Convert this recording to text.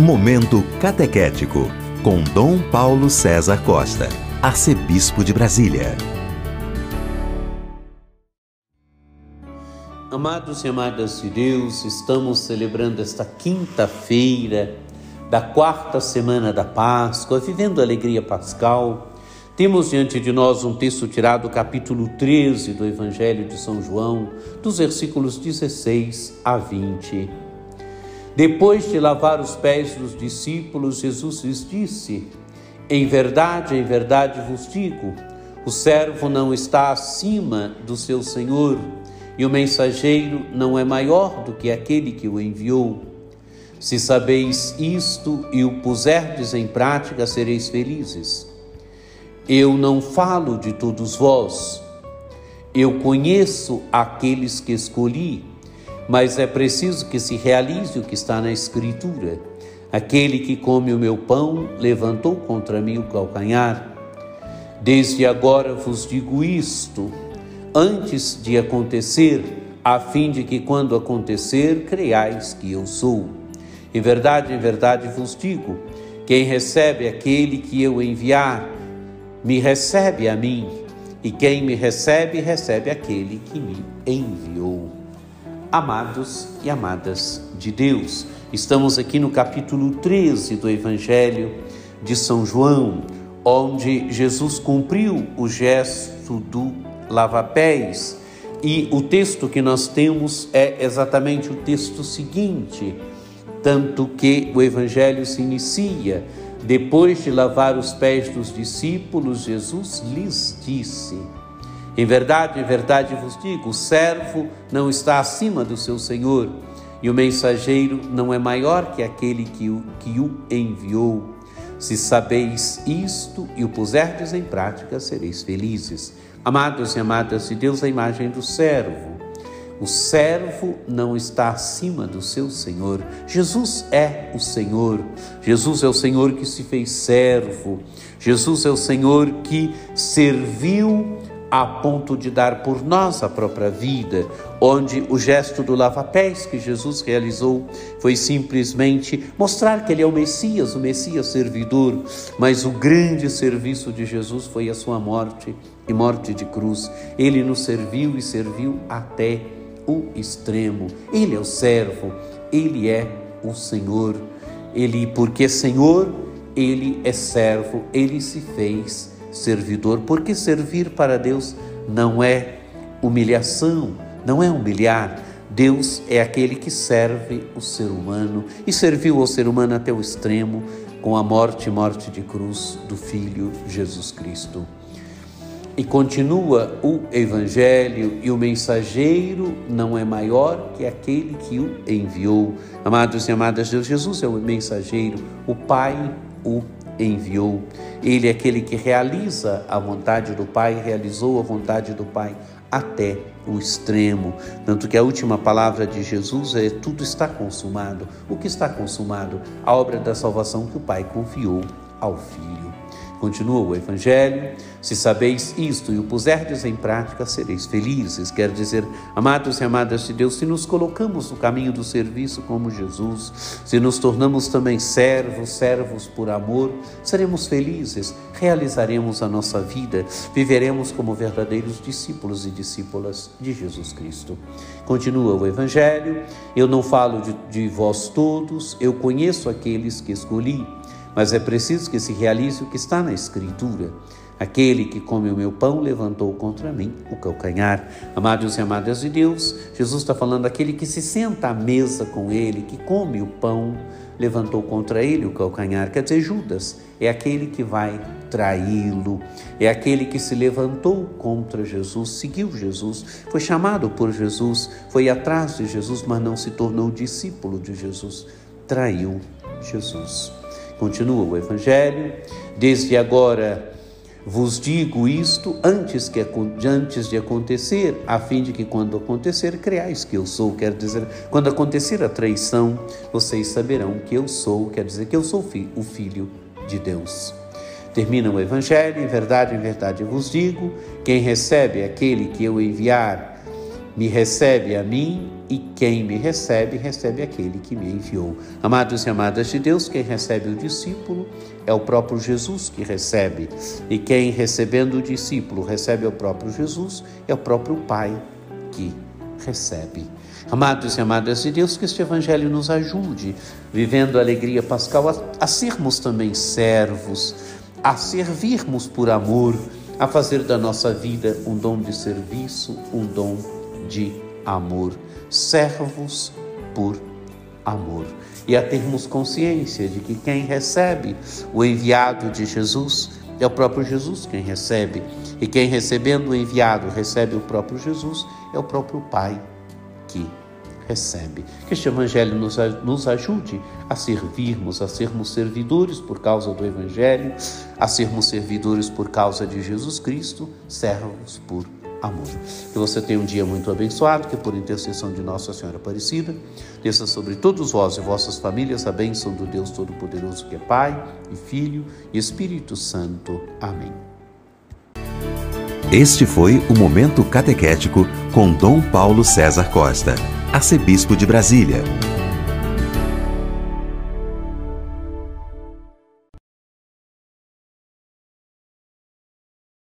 Momento Catequético, com Dom Paulo César Costa, Arcebispo de Brasília. Amados e amadas de Deus, estamos celebrando esta quinta-feira da quarta semana da Páscoa, vivendo a alegria pascal. Temos diante de nós um texto tirado do capítulo 13 do Evangelho de São João, dos versículos 16 a 20. Depois de lavar os pés dos discípulos, Jesus lhes disse: Em verdade, em verdade vos digo, o servo não está acima do seu senhor, e o mensageiro não é maior do que aquele que o enviou. Se sabeis isto e o puserdes em prática, sereis felizes. Eu não falo de todos vós, eu conheço aqueles que escolhi mas é preciso que se realize o que está na Escritura. Aquele que come o meu pão levantou contra mim o calcanhar. Desde agora vos digo isto, antes de acontecer, a fim de que quando acontecer, creiais que eu sou. Em verdade, em verdade vos digo: quem recebe aquele que eu enviar, me recebe a mim, e quem me recebe, recebe aquele que me enviou amados e amadas de Deus. Estamos aqui no capítulo 13 do Evangelho de São João, onde Jesus cumpriu o gesto do lava-pés. E o texto que nós temos é exatamente o texto seguinte, tanto que o Evangelho se inicia. Depois de lavar os pés dos discípulos, Jesus lhes disse: em verdade, em verdade vos digo: o servo não está acima do seu senhor, e o mensageiro não é maior que aquele que o, que o enviou. Se sabeis isto e o puserdes em prática, sereis felizes. Amados e amadas de Deus, a imagem do servo. O servo não está acima do seu Senhor. Jesus é o Senhor. Jesus é o Senhor que se fez servo. Jesus é o Senhor que serviu a ponto de dar por nós a própria vida, onde o gesto do lava-pés que Jesus realizou foi simplesmente mostrar que ele é o Messias, o Messias servidor, mas o grande serviço de Jesus foi a sua morte e morte de cruz. Ele nos serviu e serviu até o extremo. Ele é o servo, ele é o Senhor. Ele, porque Senhor, ele é servo, ele se fez servidor, porque servir para Deus não é humilhação, não é humilhar. Deus é aquele que serve o ser humano e serviu ao ser humano até o extremo com a morte e morte de cruz do Filho Jesus Cristo. E continua o Evangelho, e o mensageiro não é maior que aquele que o enviou. Amados e amadas de Deus, Jesus é o mensageiro, o Pai o enviou. Ele é aquele que realiza a vontade do Pai, realizou a vontade do Pai até o extremo. Tanto que a última palavra de Jesus é: tudo está consumado. O que está consumado? A obra da salvação que o Pai confiou ao Filho. Continua o Evangelho: se sabeis isto e o puserdes em prática, sereis felizes. Quer dizer, amados e amadas de Deus, se nos colocamos no caminho do serviço como Jesus, se nos tornamos também servos, servos por amor, seremos felizes, realizaremos a nossa vida, viveremos como verdadeiros discípulos e discípulas de Jesus Cristo. Continua o Evangelho: eu não falo de, de vós todos, eu conheço aqueles que escolhi mas é preciso que se realize o que está na Escritura. Aquele que come o meu pão levantou contra mim o calcanhar. Amados e amadas de Deus, Jesus está falando aquele que se senta à mesa com ele, que come o pão, levantou contra ele o calcanhar. Quer dizer, Judas é aquele que vai traí-lo, é aquele que se levantou contra Jesus, seguiu Jesus, foi chamado por Jesus, foi atrás de Jesus, mas não se tornou discípulo de Jesus, traiu Jesus. Continua o Evangelho, desde agora vos digo isto antes, que, antes de acontecer, a fim de que quando acontecer, creais que eu sou. Quer dizer, quando acontecer a traição, vocês saberão que eu sou, quer dizer que eu sou o Filho de Deus. Termina o Evangelho, em verdade, em verdade vos digo: quem recebe aquele que eu enviar, me recebe a mim, e quem me recebe, recebe aquele que me enviou. Amados e amadas de Deus, quem recebe o discípulo é o próprio Jesus que recebe. E quem recebendo o discípulo recebe o próprio Jesus, é o próprio Pai que recebe. Amados e amadas de Deus, que este Evangelho nos ajude, vivendo a alegria pascal, a, a sermos também servos, a servirmos por amor, a fazer da nossa vida um dom de serviço, um dom de amor. Servos por amor. E a termos consciência de que quem recebe o enviado de Jesus é o próprio Jesus quem recebe. E quem recebendo o enviado recebe o próprio Jesus é o próprio Pai que recebe. Que este Evangelho nos, nos ajude a servirmos, a sermos servidores por causa do Evangelho, a sermos servidores por causa de Jesus Cristo, servos por amor. Que você tenha um dia muito abençoado, que por intercessão de Nossa Senhora Aparecida, desça sobre todos vós e vossas famílias a bênção do Deus Todo-Poderoso, que é Pai e Filho e Espírito Santo. Amém. Este foi o Momento Catequético com Dom Paulo César Costa, arcebispo de Brasília.